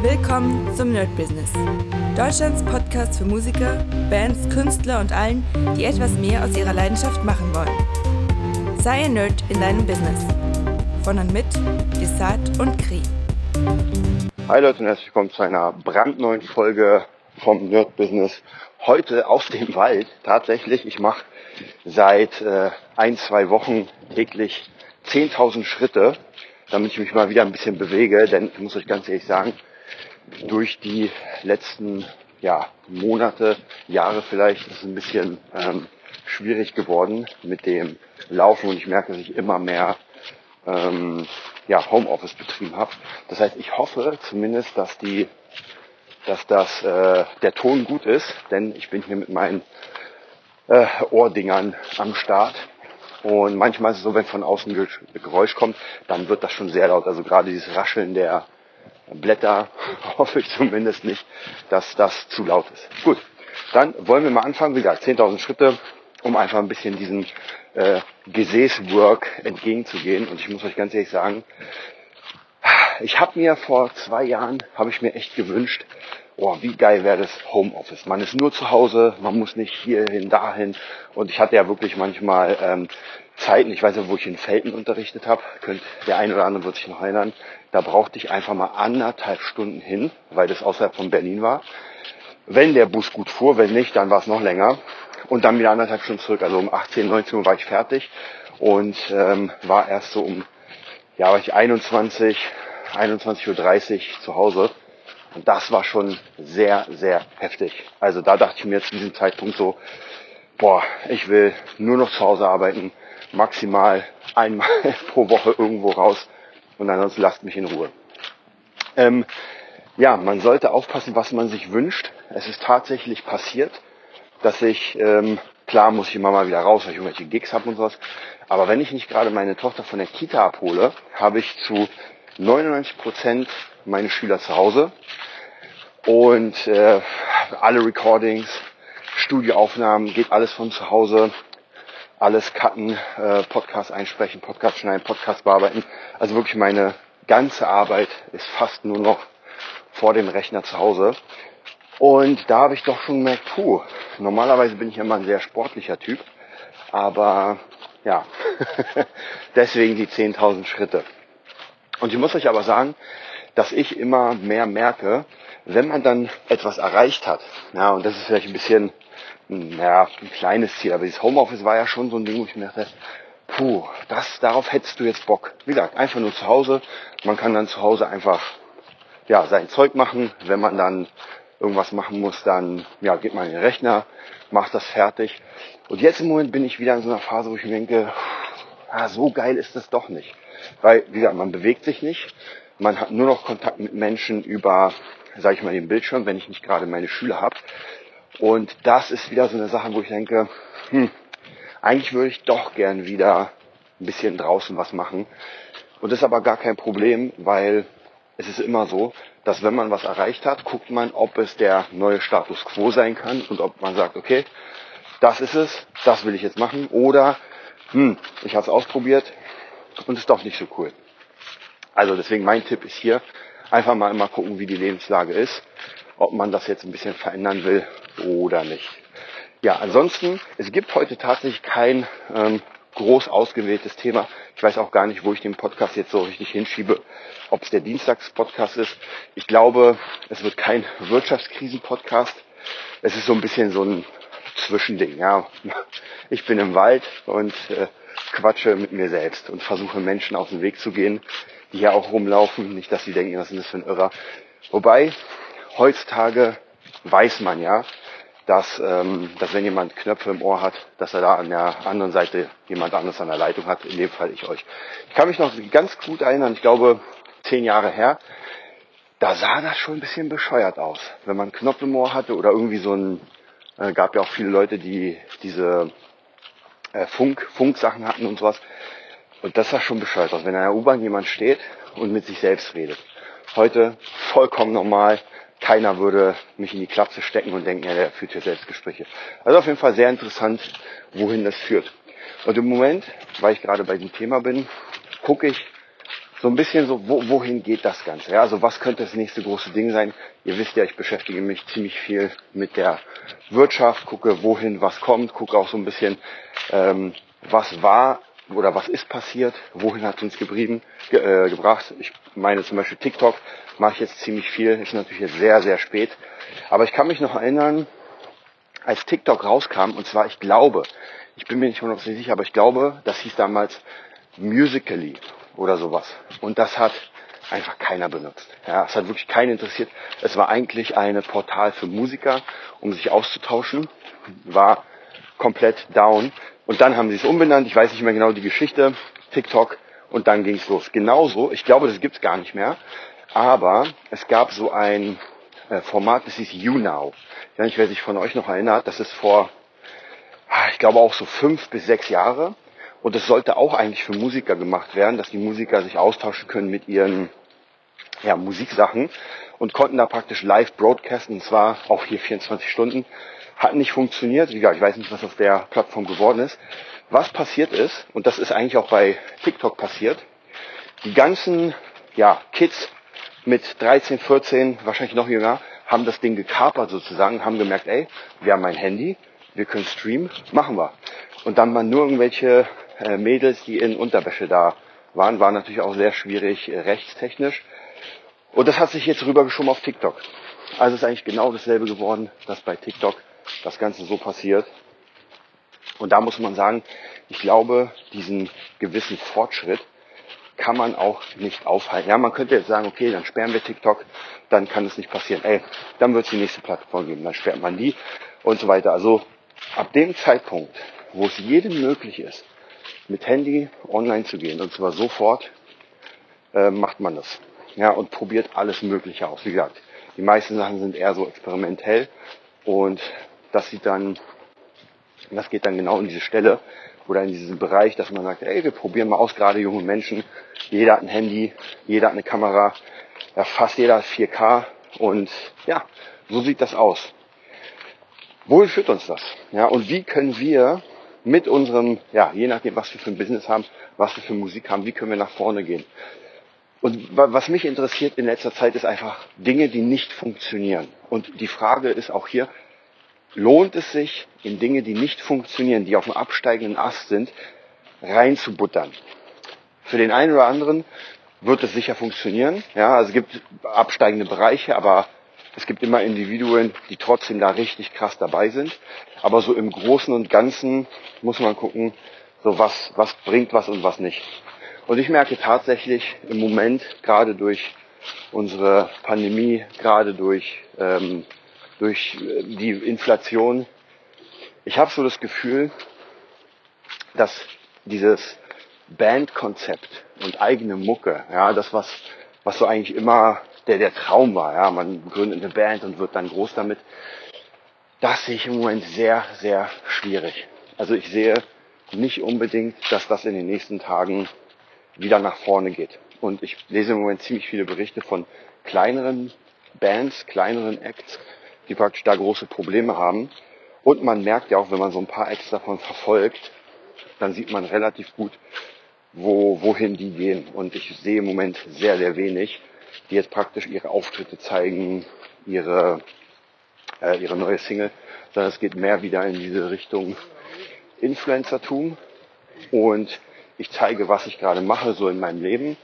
Willkommen zum Nerd Business. Deutschlands Podcast für Musiker, Bands, Künstler und allen, die etwas mehr aus ihrer Leidenschaft machen wollen. Sei ein Nerd in deinem Business. Von und mit Desart und Kri. Hi Leute und herzlich willkommen zu einer brandneuen Folge vom Nerd Business. Heute auf dem Wald. Tatsächlich, ich mache seit äh, ein, zwei Wochen täglich 10.000 Schritte, damit ich mich mal wieder ein bisschen bewege. Denn ich muss euch ganz ehrlich sagen, durch die letzten ja, Monate, Jahre vielleicht, ist es ein bisschen ähm, schwierig geworden mit dem Laufen und ich merke, dass ich immer mehr ähm, ja, Homeoffice betrieben habe. Das heißt, ich hoffe zumindest, dass die, dass das äh, der Ton gut ist, denn ich bin hier mit meinen äh, Ohrdingern am Start. Und manchmal ist es so, wenn von außen Geräusch kommt, dann wird das schon sehr laut. Also gerade dieses Rascheln der Blätter hoffe ich zumindest nicht, dass das zu laut ist. Gut, dann wollen wir mal anfangen. Wie gesagt, 10.000 Schritte, um einfach ein bisschen diesem äh, Gesäßwork entgegenzugehen. Und ich muss euch ganz ehrlich sagen, ich habe mir vor zwei Jahren, habe ich mir echt gewünscht, oh, wie geil wäre das Homeoffice. Man ist nur zu Hause, man muss nicht hierhin, dahin. Und ich hatte ja wirklich manchmal ähm, Zeiten, ich weiß ja, wo ich in Felten unterrichtet habe, könnt der eine oder andere wird sich noch erinnern, da brauchte ich einfach mal anderthalb Stunden hin, weil das außerhalb von Berlin war. Wenn der Bus gut fuhr, wenn nicht, dann war es noch länger. Und dann wieder anderthalb Stunden zurück. Also um 18, 19 Uhr war ich fertig und ähm, war erst so um, ja, war ich 21, 21.30 Uhr zu Hause. Und das war schon sehr, sehr heftig. Also da dachte ich mir zu diesem Zeitpunkt so, boah, ich will nur noch zu Hause arbeiten, maximal einmal pro Woche irgendwo raus und ansonsten lasst mich in Ruhe. Ähm, ja, man sollte aufpassen, was man sich wünscht. Es ist tatsächlich passiert, dass ich, ähm, klar muss ich immer mal wieder raus, weil ich irgendwelche Gigs habe und sowas, aber wenn ich nicht gerade meine Tochter von der Kita abhole, habe ich zu 99 Prozent meine Schüler zu Hause und äh, alle Recordings, Studioaufnahmen, geht alles von zu Hause alles cutten, äh, Podcast einsprechen, Podcast schneiden, Podcast bearbeiten. Also wirklich meine ganze Arbeit ist fast nur noch vor dem Rechner zu Hause. Und da habe ich doch schon gemerkt, puh, normalerweise bin ich immer ein sehr sportlicher Typ, aber ja, deswegen die 10.000 Schritte. Und ich muss euch aber sagen, dass ich immer mehr merke, wenn man dann etwas erreicht hat, ja, und das ist vielleicht ein bisschen naja, ein kleines Ziel, aber dieses Homeoffice war ja schon so ein Ding, wo ich mir dachte, puh, das, darauf hättest du jetzt Bock. Wie gesagt, einfach nur zu Hause. Man kann dann zu Hause einfach, ja, sein Zeug machen. Wenn man dann irgendwas machen muss, dann, ja, geht man in den Rechner, macht das fertig. Und jetzt im Moment bin ich wieder in so einer Phase, wo ich mir denke, ah, so geil ist das doch nicht. Weil, wie gesagt, man bewegt sich nicht. Man hat nur noch Kontakt mit Menschen über, sage ich mal, den Bildschirm, wenn ich nicht gerade meine Schüler habe. Und das ist wieder so eine Sache, wo ich denke, hm, eigentlich würde ich doch gern wieder ein bisschen draußen was machen. Und das ist aber gar kein Problem, weil es ist immer so, dass wenn man was erreicht hat, guckt man, ob es der neue Status quo sein kann und ob man sagt, okay, das ist es, das will ich jetzt machen oder hm, ich habe es ausprobiert und ist doch nicht so cool. Also deswegen mein Tipp ist hier, einfach mal immer gucken, wie die Lebenslage ist, ob man das jetzt ein bisschen verändern will oder nicht. Ja, ansonsten, es gibt heute tatsächlich kein ähm, groß ausgewähltes Thema. Ich weiß auch gar nicht, wo ich den Podcast jetzt so richtig hinschiebe, ob es der Dienstagspodcast ist. Ich glaube, es wird kein Wirtschaftskrisen-Podcast. Es ist so ein bisschen so ein Zwischending. Ja, ich bin im Wald und äh, quatsche mit mir selbst und versuche Menschen aus dem Weg zu gehen, die hier auch rumlaufen. Nicht, dass sie denken, was ist das für ein Irrer. Wobei heutzutage weiß man ja, dass, ähm, dass wenn jemand Knöpfe im Ohr hat, dass er da an der anderen Seite jemand anderes an der Leitung hat, in dem Fall ich euch. Ich kann mich noch ganz gut erinnern, ich glaube zehn Jahre her, da sah das schon ein bisschen bescheuert aus. Wenn man Knopf im Ohr hatte oder irgendwie so ein, äh, gab ja auch viele Leute, die diese äh, Funk, Funksachen hatten und sowas. Und das sah schon bescheuert aus, wenn in der U-Bahn jemand steht und mit sich selbst redet. Heute vollkommen normal, keiner würde mich in die Klapse stecken und denken, ja, der führt hier Selbstgespräche. Also auf jeden Fall sehr interessant, wohin das führt. Und im Moment, weil ich gerade bei dem Thema bin, gucke ich so ein bisschen so, wo, wohin geht das Ganze? Ja, also was könnte das nächste große Ding sein? Ihr wisst ja, ich beschäftige mich ziemlich viel mit der Wirtschaft, gucke, wohin was kommt, gucke auch so ein bisschen, ähm, was war oder was ist passiert, wohin hat uns geblieben, ge äh, gebracht. Ich meine zum Beispiel TikTok mache ich jetzt ziemlich viel, ist natürlich jetzt sehr, sehr spät. Aber ich kann mich noch erinnern, als TikTok rauskam, und zwar, ich glaube, ich bin mir nicht hundertprozentig sicher, aber ich glaube, das hieß damals Musically oder sowas. Und das hat einfach keiner benutzt. Ja, es hat wirklich keinen interessiert. Es war eigentlich eine Portal für Musiker, um sich auszutauschen. War komplett down. Und dann haben sie es umbenannt. Ich weiß nicht mehr genau die Geschichte. TikTok. Und dann ging es los. Genauso. Ich glaube, das gibt's gar nicht mehr. Aber es gab so ein äh, Format, das hieß YouNow. Ich weiß nicht, wer sich von euch noch erinnert. Das ist vor, ah, ich glaube auch so fünf bis sechs Jahre. Und es sollte auch eigentlich für Musiker gemacht werden, dass die Musiker sich austauschen können mit ihren ja, Musiksachen und konnten da praktisch live broadcasten, und zwar auch hier 24 Stunden. Hat nicht funktioniert. Wie gesagt, ich weiß nicht, was auf der Plattform geworden ist. Was passiert ist, und das ist eigentlich auch bei TikTok passiert, die ganzen ja, Kids mit 13, 14, wahrscheinlich noch jünger, haben das Ding gekapert sozusagen, haben gemerkt, ey, wir haben ein Handy, wir können streamen, machen wir. Und dann waren nur irgendwelche äh, Mädels, die in Unterwäsche da waren, war natürlich auch sehr schwierig äh, rechtstechnisch. Und das hat sich jetzt rübergeschoben auf TikTok. Also ist eigentlich genau dasselbe geworden, dass bei TikTok das Ganze so passiert. Und da muss man sagen, ich glaube, diesen gewissen Fortschritt kann man auch nicht aufhalten. Ja, man könnte jetzt sagen, okay, dann sperren wir TikTok, dann kann es nicht passieren. Ey, dann wird es die nächste Plattform geben, dann sperrt man die und so weiter. Also ab dem Zeitpunkt, wo es jedem möglich ist, mit Handy online zu gehen. Und zwar sofort äh, macht man das. Ja, und probiert alles Mögliche aus. Wie gesagt, die meisten Sachen sind eher so experimentell und das sieht dann, das geht dann genau in diese Stelle oder in diesen Bereich, dass man sagt, ey, wir probieren mal aus, gerade junge Menschen. Jeder hat ein Handy, jeder hat eine Kamera, ja, fast jeder hat 4K und ja, so sieht das aus. Wohin führt uns das? Ja, und wie können wir mit unserem, ja, je nachdem, was wir für ein Business haben, was wir für Musik haben, wie können wir nach vorne gehen. Und was mich interessiert in letzter Zeit ist einfach Dinge, die nicht funktionieren. Und die Frage ist auch hier, lohnt es sich, in Dinge, die nicht funktionieren, die auf dem absteigenden Ast sind, reinzubuttern? Für den einen oder anderen wird es sicher funktionieren. Ja, also es gibt absteigende Bereiche, aber es gibt immer Individuen, die trotzdem da richtig krass dabei sind. Aber so im Großen und Ganzen muss man gucken, so was, was bringt was und was nicht. Und ich merke tatsächlich im Moment, gerade durch unsere Pandemie, gerade durch, ähm, durch die Inflation, ich habe so das Gefühl, dass dieses Bandkonzept und eigene Mucke, ja, das was, was so eigentlich immer der, der Traum war. Ja, man gründet eine Band und wird dann groß damit. Das sehe ich im Moment sehr, sehr schwierig. Also ich sehe nicht unbedingt, dass das in den nächsten Tagen wieder nach vorne geht. Und ich lese im Moment ziemlich viele Berichte von kleineren Bands, kleineren Acts, die praktisch da große Probleme haben. Und man merkt ja auch, wenn man so ein paar Acts davon verfolgt, dann sieht man relativ gut, wo, wohin die gehen. Und ich sehe im Moment sehr, sehr wenig die jetzt praktisch ihre Auftritte zeigen, ihre, äh, ihre neue Single, sondern es geht mehr wieder in diese Richtung Influencertum und ich zeige, was ich gerade mache, so in meinem Leben.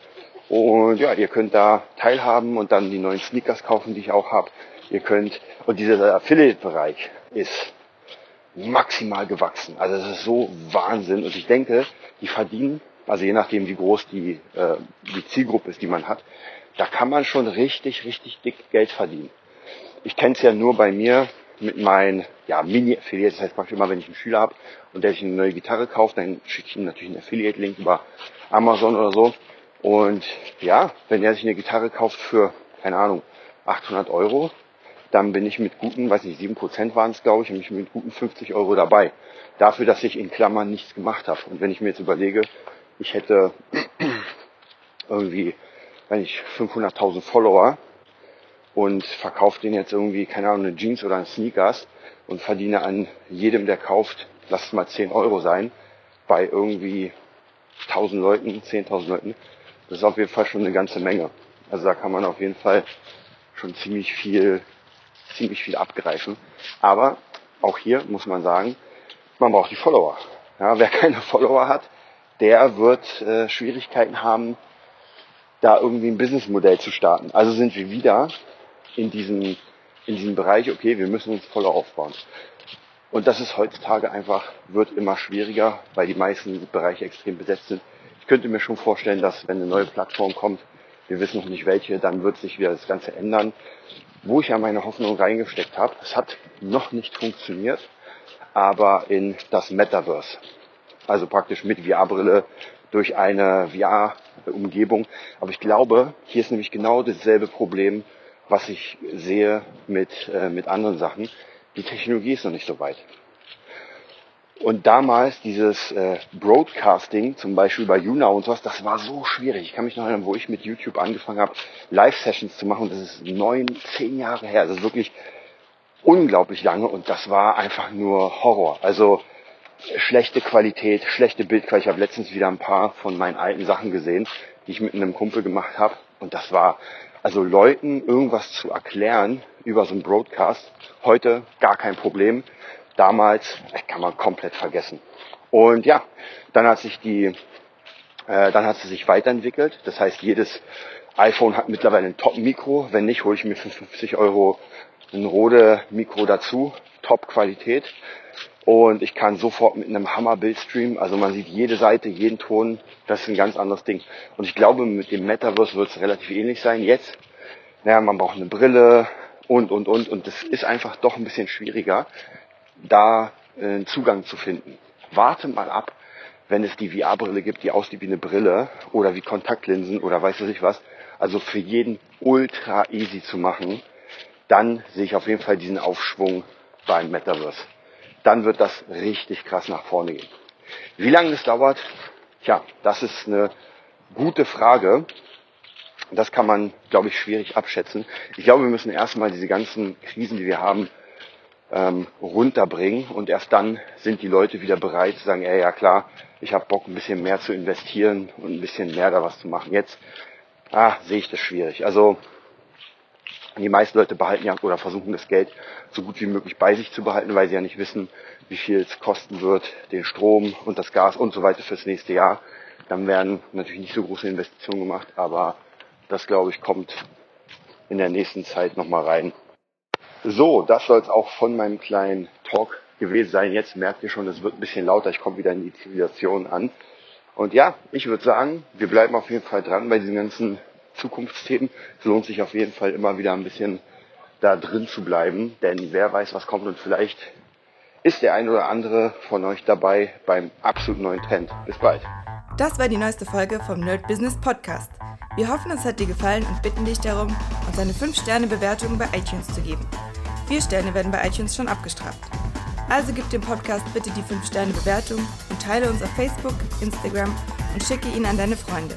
Und ja, ihr könnt da teilhaben und dann die neuen Sneakers kaufen, die ich auch habe. Ihr könnt, und dieser Affiliate-Bereich ist maximal gewachsen. Also das ist so Wahnsinn. Und ich denke, die verdienen, also je nachdem, wie groß die, äh, die Zielgruppe ist, die man hat, da kann man schon richtig, richtig dick Geld verdienen. Ich kenne es ja nur bei mir mit meinen ja, Mini-Affiliates. Das heißt praktisch immer, wenn ich einen Schüler habe und der sich eine neue Gitarre kauft, dann schicke ich ihm natürlich einen Affiliate-Link über Amazon oder so. Und ja, wenn er sich eine Gitarre kauft für, keine Ahnung, 800 Euro, dann bin ich mit guten, weiß nicht, 7% waren es, glaube ich, bin ich mit guten 50 Euro dabei. Dafür, dass ich in Klammern nichts gemacht habe. Und wenn ich mir jetzt überlege, ich hätte irgendwie wenn ich 500.000 Follower und verkaufe den jetzt irgendwie, keine Ahnung, eine Jeans oder ein Sneakers und verdiene an jedem, der kauft, lass es mal 10 Euro sein, bei irgendwie 1000 Leuten, 10.000 Leuten, Das ist auf jeden Fall schon eine ganze Menge. Also da kann man auf jeden Fall schon ziemlich viel, ziemlich viel abgreifen. Aber auch hier muss man sagen, man braucht die Follower. Ja, wer keine Follower hat, der wird äh, Schwierigkeiten haben, da irgendwie ein Businessmodell zu starten. Also sind wir wieder in diesem, in diesem Bereich, okay, wir müssen uns Follower aufbauen. Und das ist heutzutage einfach, wird immer schwieriger, weil die meisten Bereiche extrem besetzt sind. Ich könnte mir schon vorstellen, dass wenn eine neue Plattform kommt, wir wissen noch nicht welche, dann wird sich wieder das Ganze ändern. Wo ich ja meine Hoffnung reingesteckt habe, es hat noch nicht funktioniert, aber in das Metaverse. Also praktisch mit VR-Brille durch eine VR-Umgebung. Aber ich glaube, hier ist nämlich genau dasselbe Problem, was ich sehe mit, äh, mit anderen Sachen. Die Technologie ist noch nicht so weit. Und damals dieses äh, Broadcasting, zum Beispiel bei Yuna und sowas, das war so schwierig. Ich kann mich noch erinnern, wo ich mit YouTube angefangen habe, Live-Sessions zu machen. Das ist neun, zehn Jahre her. Das ist wirklich unglaublich lange und das war einfach nur Horror. Also schlechte Qualität, schlechte Bildqualität. Ich habe letztens wieder ein paar von meinen alten Sachen gesehen, die ich mit einem Kumpel gemacht habe. Und das war, also Leuten irgendwas zu erklären über so einen Broadcast, heute gar kein Problem. Damals kann man komplett vergessen. Und ja, dann hat sich die, äh, dann hat sie sich weiterentwickelt. Das heißt, jedes iPhone hat mittlerweile ein Top-Mikro. Wenn nicht, hole ich mir für 50 Euro ein Rode Mikro dazu, Top-Qualität. Und ich kann sofort mit einem Hammer-Bild streamen. Also man sieht jede Seite, jeden Ton. Das ist ein ganz anderes Ding. Und ich glaube, mit dem Metaverse wird es relativ ähnlich sein. Jetzt, naja, man braucht eine Brille und, und, und. Und das ist einfach doch ein bisschen schwieriger, da äh, einen Zugang zu finden. Warte mal ab, wenn es die VR-Brille gibt, die aussieht wie eine Brille oder wie Kontaktlinsen oder weiß ich was. Also für jeden ultra easy zu machen dann sehe ich auf jeden Fall diesen Aufschwung beim Metaverse. Dann wird das richtig krass nach vorne gehen. Wie lange das dauert? Tja, das ist eine gute Frage. Das kann man, glaube ich, schwierig abschätzen. Ich glaube, wir müssen erstmal diese ganzen Krisen, die wir haben, ähm, runterbringen und erst dann sind die Leute wieder bereit zu sagen, ey, ja klar, ich habe Bock, ein bisschen mehr zu investieren und ein bisschen mehr da was zu machen. Jetzt ah, sehe ich das schwierig. Also die meisten Leute behalten ja oder versuchen das Geld so gut wie möglich bei sich zu behalten, weil sie ja nicht wissen, wie viel es kosten wird, den Strom und das Gas und so weiter fürs nächste Jahr. Dann werden natürlich nicht so große Investitionen gemacht, aber das glaube ich kommt in der nächsten Zeit nochmal rein. So, das soll es auch von meinem kleinen Talk gewesen sein. Jetzt merkt ihr schon, es wird ein bisschen lauter, ich komme wieder in die Zivilisation an. Und ja, ich würde sagen, wir bleiben auf jeden Fall dran bei diesen ganzen Zukunftsthemen. Es lohnt sich auf jeden Fall immer wieder ein bisschen da drin zu bleiben, denn wer weiß, was kommt und vielleicht ist der ein oder andere von euch dabei beim absolut neuen Trend. Bis bald. Das war die neueste Folge vom Nerd Business Podcast. Wir hoffen, es hat dir gefallen und bitten dich darum, uns eine 5-Sterne-Bewertung bei iTunes zu geben. Vier Sterne werden bei iTunes schon abgestraft. Also gib dem Podcast bitte die 5-Sterne-Bewertung und teile uns auf Facebook, Instagram und schicke ihn an deine Freunde.